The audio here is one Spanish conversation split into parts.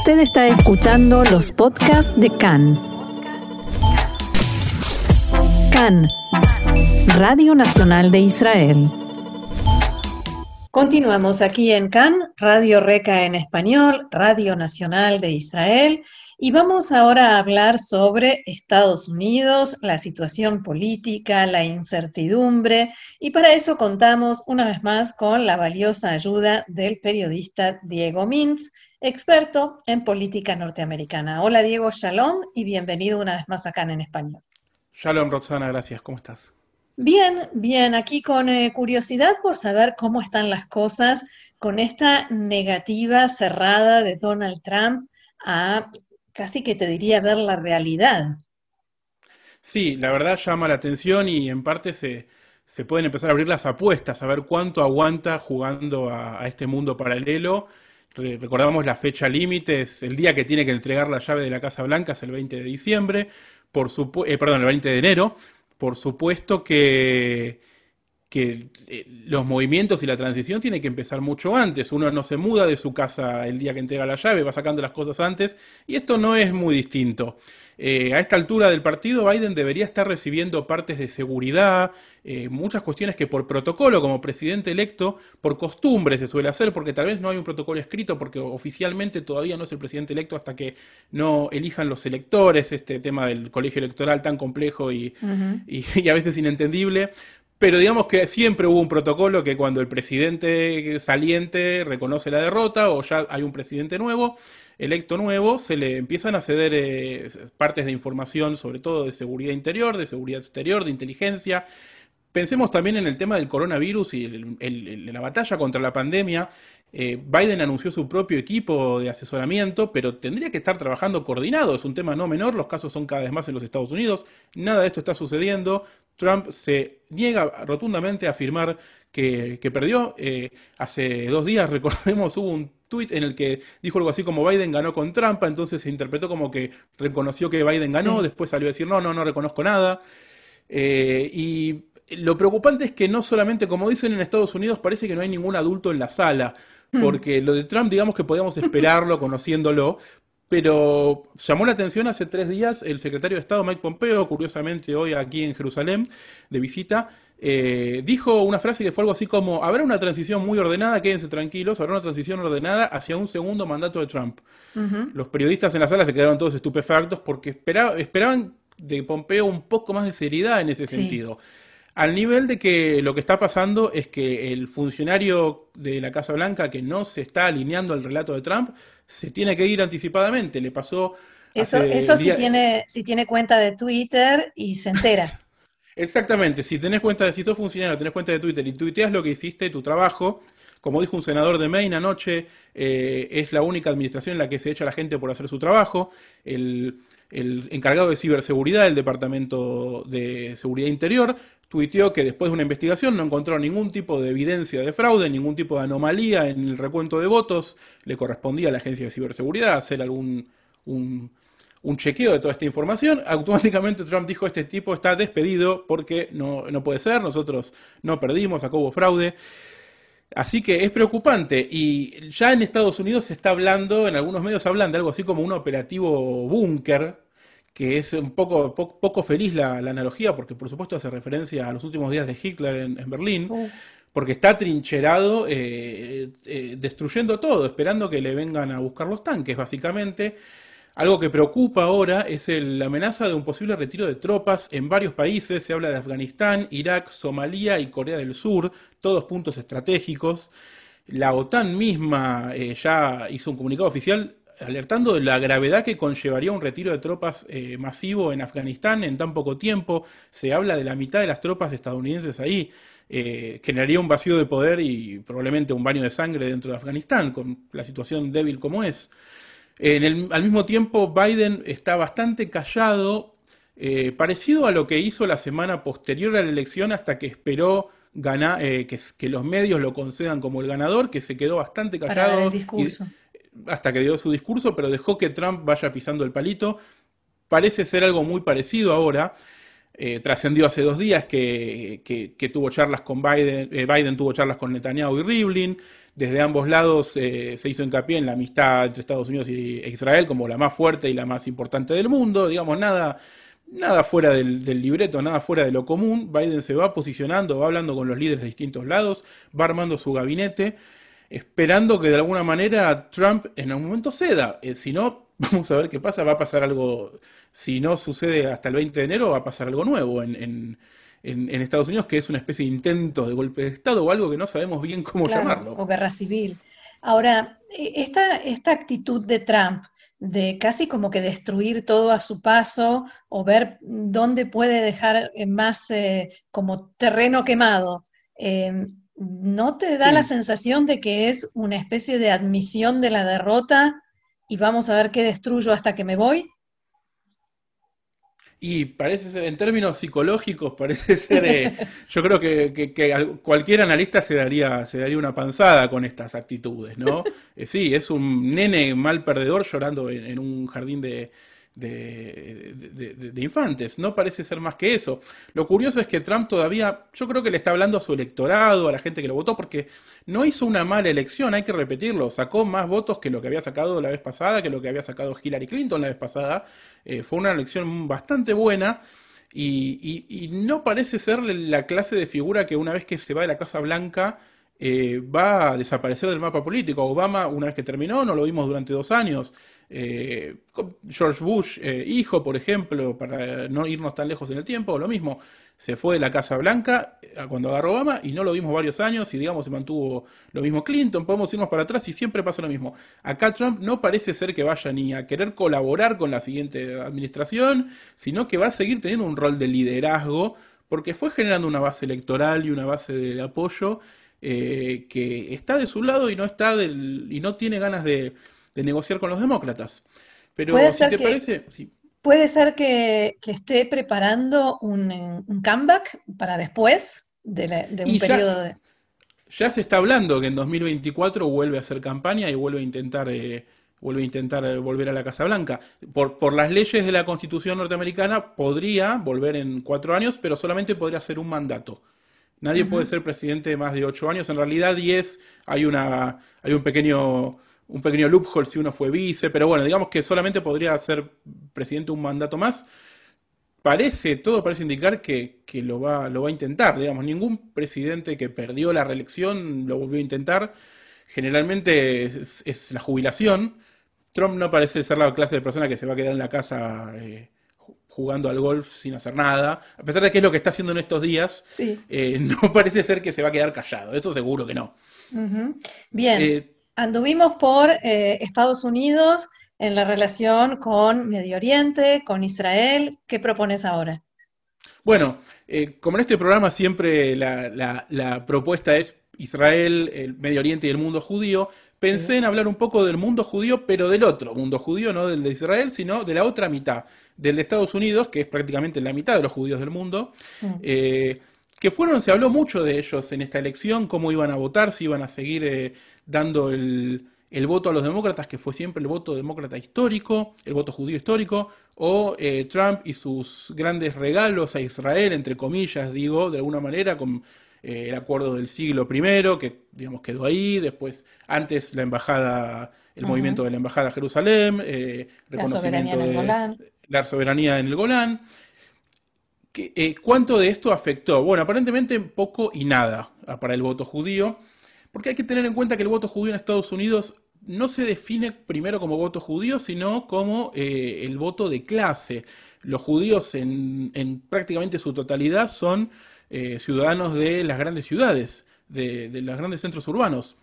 Usted está escuchando los podcasts de CAN. CAN, Radio Nacional de Israel. Continuamos aquí en CAN, Radio Reca en español, Radio Nacional de Israel. Y vamos ahora a hablar sobre Estados Unidos, la situación política, la incertidumbre, y para eso contamos una vez más con la valiosa ayuda del periodista Diego Mintz, experto en política norteamericana. Hola Diego, shalom y bienvenido una vez más acá en español. Shalom Roxana, gracias. ¿Cómo estás? Bien, bien, aquí con eh, curiosidad por saber cómo están las cosas con esta negativa cerrada de Donald Trump a casi que te diría ver la realidad. Sí, la verdad llama la atención y en parte se, se pueden empezar a abrir las apuestas, a ver cuánto aguanta jugando a, este mundo paralelo. Recordamos la fecha límite, es el día que tiene que entregar la llave de la Casa Blanca, es el 20 de diciembre, por eh, perdón, el 20 de enero. Por supuesto que que eh, los movimientos y la transición tienen que empezar mucho antes. Uno no se muda de su casa el día que entrega la llave, va sacando las cosas antes, y esto no es muy distinto. Eh, a esta altura del partido, Biden debería estar recibiendo partes de seguridad, eh, muchas cuestiones que por protocolo, como presidente electo, por costumbre se suele hacer, porque tal vez no hay un protocolo escrito, porque oficialmente todavía no es el presidente electo hasta que no elijan los electores, este tema del colegio electoral tan complejo y, y a veces inentendible. Pero digamos que siempre hubo un protocolo que cuando el presidente saliente reconoce la derrota o ya hay un presidente nuevo, electo nuevo, se le empiezan a ceder eh, partes de información, sobre todo de seguridad interior, de seguridad exterior, de inteligencia. Pensemos también en el tema del coronavirus y la batalla contra la pandemia. Eh, Biden anunció su propio equipo de asesoramiento, pero tendría que estar trabajando coordinado. Es un tema no menor, los casos son cada vez más en los Estados Unidos. Nada de esto está sucediendo. Trump se niega rotundamente a afirmar que, perdió. Eh, hace dos días, recordemos, hubo un tuit en el que dijo algo así como Biden ganó con trampa, entonces se interpretó como que reconoció que Biden ganó, después salió a decir no, no, no reconozco nada. Eh, y lo preocupante es que no solamente, como dicen en Estados Unidos, parece que no hay ningún adulto en la sala. porque lo de Trump, digamos que podíamos esperarlo, conociéndolo, pero llamó la atención hace tres días el secretario de Estado Mike Pompeo, curiosamente hoy aquí en Jerusalén, de visita, eh, dijo una frase que fue algo así como, habrá una transición muy ordenada, quédense tranquilos, habrá una transición ordenada hacia un segundo mandato de Trump. Los periodistas en la sala se quedaron todos estupefactos porque esperaban de Pompeo un poco más de seriedad en ese sentido. Al nivel de que lo que está pasando es que el funcionario de la Casa Blanca que no se está alineando al relato de Trump se tiene que ir anticipadamente. Le pasó. Eso, eso si, tiene, si tiene cuenta de Twitter y se entera. Exactamente, si tenés cuenta de, si sos funcionario, tenés cuenta de Twitter y tuiteas lo que hiciste, tu trabajo, como dijo un senador de Maine anoche, eh, es la única administración en la que se echa la gente por hacer su trabajo. El, el encargado de ciberseguridad del Departamento de Seguridad Interior tuiteó que después de una investigación no encontró ningún tipo de evidencia de fraude, ningún tipo de anomalía en el recuento de votos. Le correspondía a la Agencia de Ciberseguridad hacer algún un, chequeo de toda esta información. Automáticamente Trump dijo, este tipo está despedido porque no, no puede ser, nosotros no perdimos, acá hubo fraude. Así que es preocupante y ya en Estados Unidos se está hablando, en algunos medios hablan de algo así como un operativo búnker, que es un poco, poco, feliz la, analogía, porque por supuesto hace referencia a los últimos días de Hitler en, Berlín, oh. porque está trincherado, eh, eh, destruyendo todo, esperando que le vengan a buscar los tanques, básicamente. Algo que preocupa ahora es la amenaza de un posible retiro de tropas en varios países. Se habla de Afganistán, Irak, Somalia y Corea del Sur, todos puntos estratégicos. La OTAN misma eh, ya hizo un comunicado oficial alertando de la gravedad que conllevaría un retiro de tropas eh, masivo en Afganistán en tan poco tiempo. Se habla de la mitad de las tropas estadounidenses ahí. Eh, generaría un vacío de poder y probablemente un baño de sangre dentro de Afganistán, con la situación débil como es. Al mismo tiempo, Biden está bastante callado, eh, parecido a lo que hizo la semana posterior a la elección hasta que esperó ganar, que, que, los medios lo concedan como el ganador, que se quedó bastante callado. el discurso hasta que dio su discurso, pero dejó que Trump vaya pisando el palito. Parece ser algo muy parecido ahora. Eh, trascendió hace dos días que, tuvo charlas con Biden, eh, Biden tuvo charlas con Netanyahu y Rivlin, desde ambos lados se hizo hincapié en la amistad entre Estados Unidos e Israel como la más fuerte y la más importante del mundo, digamos, nada, nada fuera del, libreto, nada fuera de lo común. Biden se va posicionando, va hablando con los líderes de distintos lados, va armando su gabinete, esperando que de alguna manera Trump en algún momento ceda. Eh, si no, vamos a ver qué pasa, va a pasar algo, si no sucede hasta el 20 de enero, va a pasar algo nuevo en, Estados Unidos, que es una especie de intento de golpe de Estado o algo que no sabemos bien cómo llamarlo. O guerra civil. Ahora, e, esta, esta actitud de Trump, de casi como que destruir todo a su paso o ver dónde puede dejar eh, más eh, como terreno quemado. Em, ¿No te da la sensación de que es una especie de admisión de la derrota y vamos a ver qué destruyo hasta que me voy? Y parece ser, en términos psicológicos, parece ser, eh, yo creo que, cualquier analista se daría, se daría una panzada con estas actitudes, ¿no? Eh, sí, es un nene mal perdedor llorando en un jardín de, de, infantes. No parece ser más que eso. Lo curioso es que Trump todavía, yo creo que le está hablando a su electorado, a la gente que lo votó, porque no hizo una mala elección, hay que repetirlo. Sacó más votos que lo que había sacado la vez pasada, que lo que había sacado Hillary Clinton la vez pasada. Eh, fue una elección bastante buena. Y, no parece ser la clase de figura que una vez que se va de la Casa Blanca eh, va a desaparecer del mapa político. Obama, una vez que terminó, no lo vimos durante dos años. Eh, George Bush, eh, hijo, por ejemplo, para no irnos tan lejos en el tiempo, lo mismo, se fue de la Casa Blanca eh, cuando agarró Obama y no lo vimos varios años y digamos se mantuvo lo mismo Clinton, podemos irnos para atrás y siempre pasa lo mismo. Acá Trump no parece ser que vaya ni a querer colaborar con la siguiente administración, sino que va a seguir teniendo un rol de liderazgo porque fue generando una base electoral y una base de apoyo que está de su lado y no está y no tiene ganas de de negociar con los demócratas. Pero si te parece... Puede ser que, esté preparando un, comeback para después de, un periodo de... Ya se está hablando que en 2024 vuelve a hacer campaña y vuelve a intentar... Eh, vuelve a intentar eh, volver a la Casa Blanca. Por, por, las leyes de la Constitución norteamericana podría volver en cuatro años, pero solamente podría hacer un mandato. Nadie puede ser presidente de más de ocho años. En realidad, diez, hay, una, hay un pequeño un pequeño loophole si uno fue vice, pero bueno, digamos que solamente podría ser presidente un mandato más. Parece, todo parece indicar que, lo, va, lo va a intentar, digamos, ningún presidente que perdió la reelección lo volvió a intentar. Generalmente es, la jubilación. Trump no parece ser la clase de persona que se va a quedar en la casa eh, jugando al golf sin hacer nada. A pesar de que es lo que está haciendo en estos días, eh, no parece ser que se va a quedar callado. Eso seguro que no. Bien. Eh, Anduvimos por eh, Estados Unidos en la relación con Medio Oriente, con Israel. ¿Qué propones ahora? Bueno, eh, como en este programa siempre la, propuesta es Israel, el Medio Oriente y el mundo judío, pensé en hablar un poco del mundo judío, pero del otro mundo judío, no del de Israel, sino de la otra mitad, del de Estados Unidos, que es prácticamente la mitad de los judíos del mundo. Mm. Eh, que fueron, se habló mucho de ellos en esta elección, cómo iban a votar, si iban a seguir dando el, voto a los demócratas, que fue siempre el voto demócrata histórico, el voto judío histórico, o eh, Trump y sus grandes regalos a Israel, entre comillas, digo, de alguna manera, con eh, el acuerdo del siglo I, que digamos quedó ahí, después, antes la embajada, el movimiento de la embajada a Jerusalén, eh, reconocimiento la soberanía de la soberanía en el Golán. ¿Cuánto de esto afectó? Bueno, aparentemente poco y nada para el voto judío. Porque hay que tener en cuenta que el voto judío en Estados Unidos no se define primero como voto judío, sino como eh, el voto de clase. Los judíos en, prácticamente su totalidad son eh, ciudadanos de las grandes ciudades, de, los grandes centros urbanos.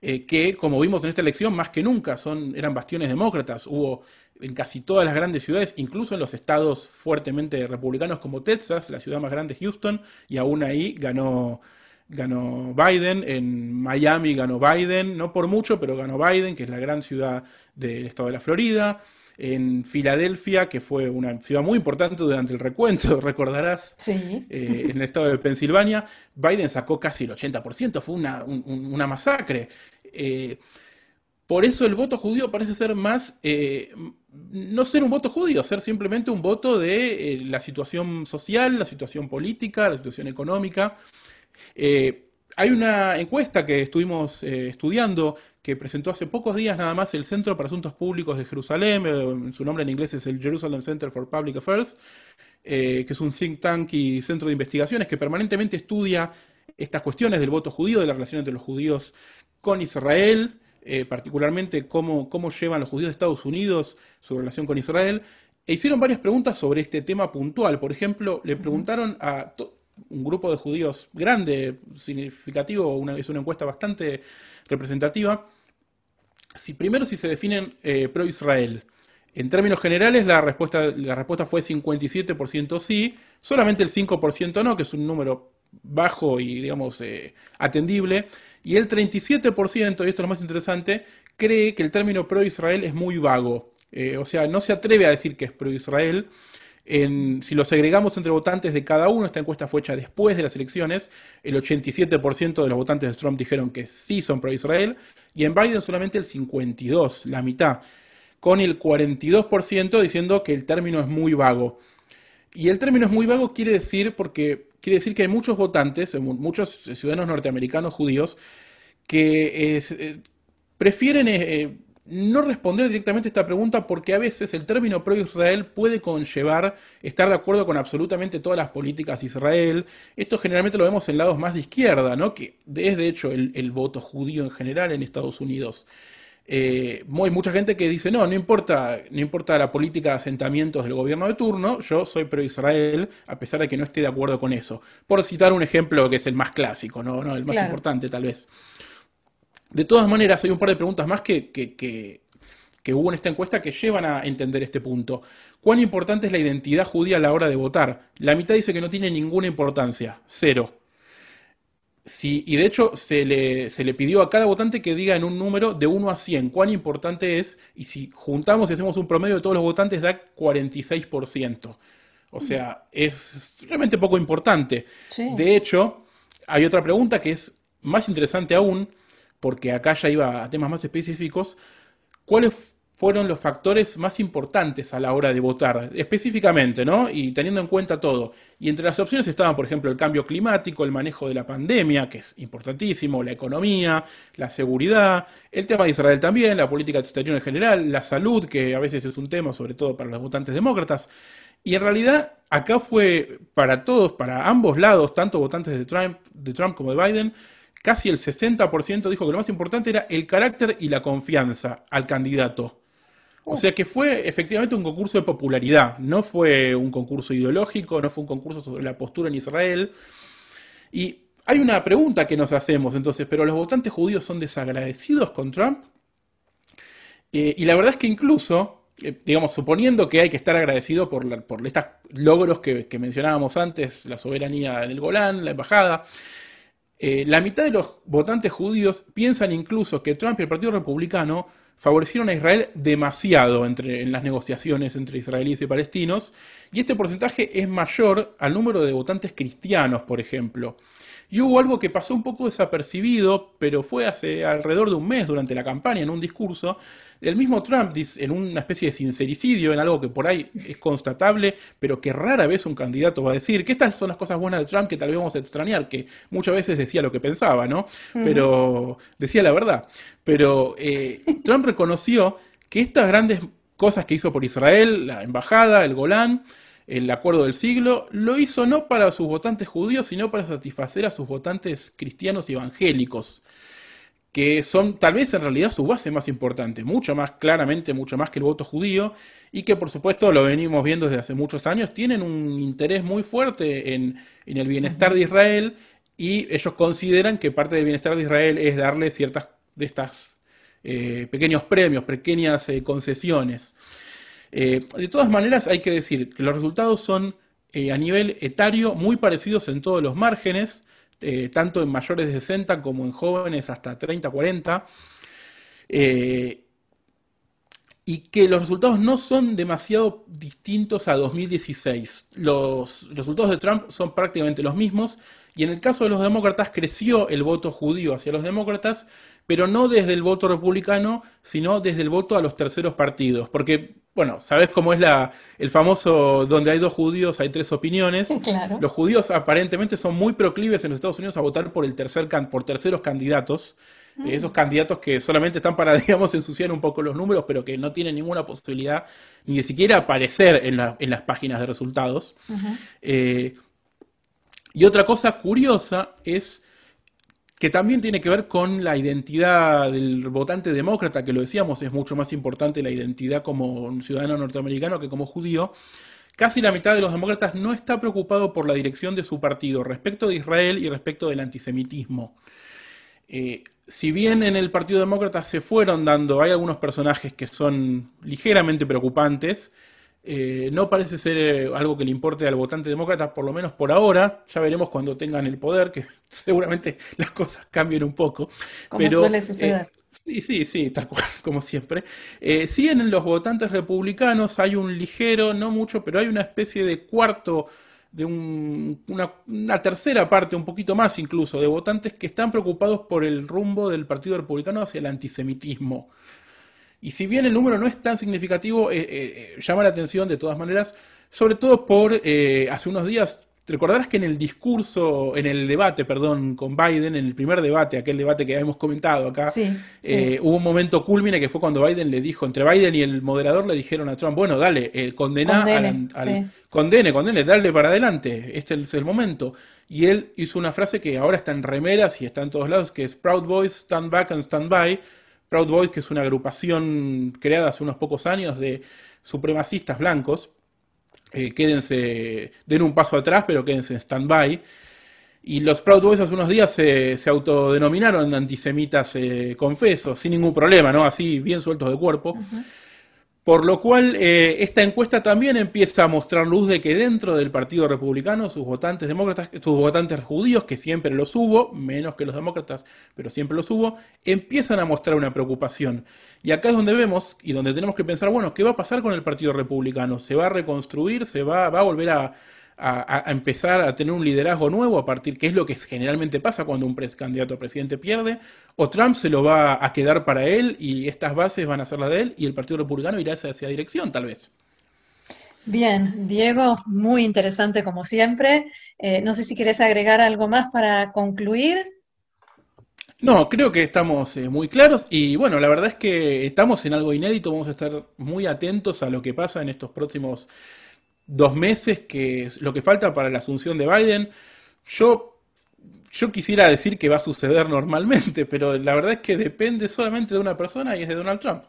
Eh, que, como vimos en esta elección, más que nunca son, eran bastiones demócratas. Hubo en casi todas las grandes ciudades, incluso en los estados fuertemente republicanos como Texas, la ciudad más grande Houston, y aún ahí ganó, ganó Biden, en Miami ganó Biden, no por mucho, pero ganó Biden, que es la gran ciudad del estado de la Florida. En Filadelfia, que fue una ciudad muy importante durante el recuento, recordarás, sí. Eh, en el estado de Pensilvania, Biden sacó casi el 80%, fue una, una masacre. Eh, por eso el voto judío parece ser más, eh, no ser un voto judío, ser simplemente un voto de la situación social, la situación política, la situación económica. Eh, hay una encuesta que estuvimos eh, estudiando que presentó hace pocos días nada más el Centro para Asuntos Públicos de Jerusalén, eh, su nombre en inglés es el Jerusalem Center for Public Affairs, que es un think tank y centro de investigaciones que permanentemente estudia estas cuestiones del voto judío, de la relación entre los judíos con Israel, particularmente cómo, cómo llevan los judíos de Estados Unidos su relación con Israel, e hicieron varias preguntas sobre este tema puntual. Por ejemplo, le preguntaron a un grupo de judíos grande, significativo, una, es una encuesta bastante representativa, si primero si se definen eh, pro-Israel. En términos generales, la respuesta, la respuesta fue 57% sí, solamente el 5% no, que es un número bajo y, digamos, eh, atendible. Y el 37%, y esto es lo más interesante, cree que el término pro-Israel es muy vago. Eh, o sea, no se atreve a decir que es pro-Israel. si lo segregamos entre votantes de cada uno, esta encuesta fue hecha después de las elecciones, el 87% de los votantes de Trump dijeron que sí son pro-Israel, y en Biden solamente el 52%, la mitad, con el 42% diciendo que el término es muy vago. Y el término es muy vago quiere decir porque quiere decir que hay muchos votantes, muchos ciudadanos norteamericanos judíos, que eh, prefieren eh, no responder directamente a esta pregunta porque a veces el término pro-Israel puede conllevar estar de acuerdo con absolutamente todas las políticas de Israel. Esto generalmente lo vemos en lados más de izquierda, ¿no? que es de hecho el, voto judío en general en Estados Unidos. Eh, hay mucha gente que dice, no, no importa, no importa la política de asentamientos del gobierno de turno, yo soy pro-Israel, a pesar de que no esté de acuerdo con eso. Por citar un ejemplo que es el más clásico, no, no el más importante tal vez. De todas maneras, hay un par de preguntas más que, que, hubo en esta encuesta que llevan a entender este punto. ¿Cuán importante es la identidad judía a la hora de votar? La mitad dice que no tiene ninguna importancia, cero. Y de hecho se le, se le, pidió a cada votante que diga en un número de 1 a 100 cuán importante es, y si juntamos y hacemos un promedio de todos los votantes da 46%. O sea, es realmente poco importante. De hecho, hay otra pregunta que es más interesante aún, porque acá ya iba a temas más específicos, ¿cuáles fueron los factores más importantes a la hora de votar, específicamente, ¿no? Y teniendo en cuenta todo. Y entre las opciones estaban, por ejemplo, el cambio climático, el manejo de la pandemia, que es importantísimo, la economía, la seguridad, el tema de Israel también, la política exterior en general, la salud, que a veces es un tema, sobre todo para los votantes demócratas. Y en realidad, acá fue para todos, para ambos lados, tanto votantes de Trump, de Trump como de Biden, casi el 60% dijo que lo más importante era el carácter y la confianza al candidato. O oh. sea que fue efectivamente un concurso de popularidad, no fue un concurso ideológico, no fue un concurso sobre la postura en Israel. Y hay una pregunta que nos hacemos entonces, ¿pero los votantes judíos son desagradecidos con Trump? Eh, y la verdad es que incluso, eh, digamos, suponiendo que hay que estar agradecido por, por estos logros que, que mencionábamos antes, la soberanía en el Golán, la embajada, eh, la mitad de los votantes judíos piensan incluso que Trump y el Partido Republicano favorecieron a Israel demasiado entre, en las negociaciones entre israelíes y palestinos, y este porcentaje es mayor al número de votantes cristianos, por ejemplo. Y hubo algo que pasó un poco desapercibido, pero fue hace alrededor de un mes durante la campaña, en un discurso, el mismo Trump, en una especie de sincericidio, en algo que por ahí es constatable, pero que rara vez un candidato va a decir, que estas son las cosas buenas de Trump que tal vez vamos a extrañar, que muchas veces decía lo que pensaba, ¿no? Pero decía la verdad. Pero eh, Trump reconoció que estas grandes cosas que hizo por Israel, la embajada, el Golán, el acuerdo del siglo, lo hizo no para sus votantes judíos, sino para satisfacer a sus votantes cristianos y evangélicos, que son tal vez en realidad su base más importante, mucho más claramente, mucho más que el voto judío, y que por supuesto lo venimos viendo desde hace muchos años, tienen un interés muy fuerte en, el bienestar de Israel, y ellos consideran que parte del bienestar de Israel es darle ciertas de estas eh, pequeños premios, pequeñas eh, concesiones. Eh, de todas maneras, hay que decir que los resultados son a nivel etario muy parecidos en todos los márgenes, tanto en mayores de 60 como en jóvenes hasta 30, 40. y que los resultados no son demasiado distintos a 2016. Los resultados de Trump son prácticamente los mismos y en el caso de los demócratas creció el voto judío hacia los demócratas, pero no desde el voto republicano, sino desde el voto a los terceros partidos. Porque, bueno, sabes cómo es la, el famoso donde hay dos judíos hay tres opiniones. Los judíos aparentemente son muy proclives en los Estados Unidos a votar por, el tercer, por terceros candidatos. Mm. Esos candidatos que solamente están para, digamos, ensuciar un poco los números, pero que no tienen ninguna posibilidad ni de siquiera aparecer en, las páginas de resultados. Eh, y otra cosa curiosa es que también tiene que ver con la identidad del votante demócrata, que lo decíamos, es mucho más importante la identidad como ciudadano norteamericano que como judío. Casi la mitad de los demócratas no está preocupado por la dirección de su partido respecto de Israel y respecto del antisemitismo. Eh, si bien en el Partido Demócrata se fueron dando, hay algunos personajes que son ligeramente preocupantes, eh, no parece ser eh, algo que le importe al votante demócrata, por lo menos por ahora. Ya veremos cuando tengan el poder, que seguramente las cosas cambien un poco. Como suele suceder. sí, sí, sí, tal cual, como siempre. sí, en los votantes republicanos hay un ligero, no mucho, pero hay una especie de cuarto de una, tercera parte, un poquito más incluso, de votantes que están preocupados por el rumbo del Partido Republicano hacia el antisemitismo. Y si bien el número no es tan significativo, eh, eh, llama la atención de todas maneras, sobre todo por eh, hace unos días recordarás que en el discurso, en el debate, perdón, con Biden, en el primer debate, aquel debate que hemos comentado acá, eh, hubo un momento culmine que fue cuando Biden le dijo, entre Biden y el moderador le dijeron a Trump, bueno, dale, eh, condena condene, al, condene, condene, dale para adelante, este es el momento. Y él hizo una frase que ahora está en remeras y está en todos lados, que es Proud Boys, Stand Back and Stand By. Proud Boys, que es una agrupación creada hace unos pocos años de supremacistas blancos, eh, quédense, den un paso atrás, pero quédense en stand-by. Y los Proud Boys hace unos días se, autodenominaron antisemitas eh, confesos, sin ningún problema, ¿no? Así, bien sueltos de cuerpo. Por lo cual, eh, esta encuesta también empieza a mostrar luz de que dentro del Partido Republicano, sus votantes demócratas, sus votantes judíos, que siempre los hubo, menos que los demócratas, pero siempre los hubo, empiezan a mostrar una preocupación. Y acá es donde vemos y donde tenemos que pensar, bueno, ¿qué va a pasar con el Partido Republicano? ¿Se va a reconstruir? ¿Se va, a volver a, a, empezar a tener un liderazgo nuevo a partir, que es lo que generalmente pasa cuando un candidato a presidente pierde, o Trump se lo va a quedar para él y estas bases van a ser las de él y el Partido Republicano irá hacia esa dirección, tal vez. Bien, Diego, muy interesante como siempre. Eh, no sé si quieres agregar algo más para concluir. No, creo que estamos eh, muy claros y bueno, la verdad es que estamos en algo inédito, vamos a estar muy atentos a lo que pasa en estos próximos dos meses, que es lo que falta para la asunción de Biden. Yo, yo quisiera decir que va a suceder normalmente, pero la verdad es que depende solamente de una persona y es de Donald Trump.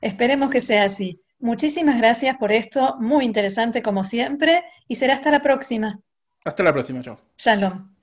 Esperemos que sea así. Muchísimas gracias por esto, muy interesante como siempre, y será hasta la próxima. Hasta la próxima, chao. Shalom.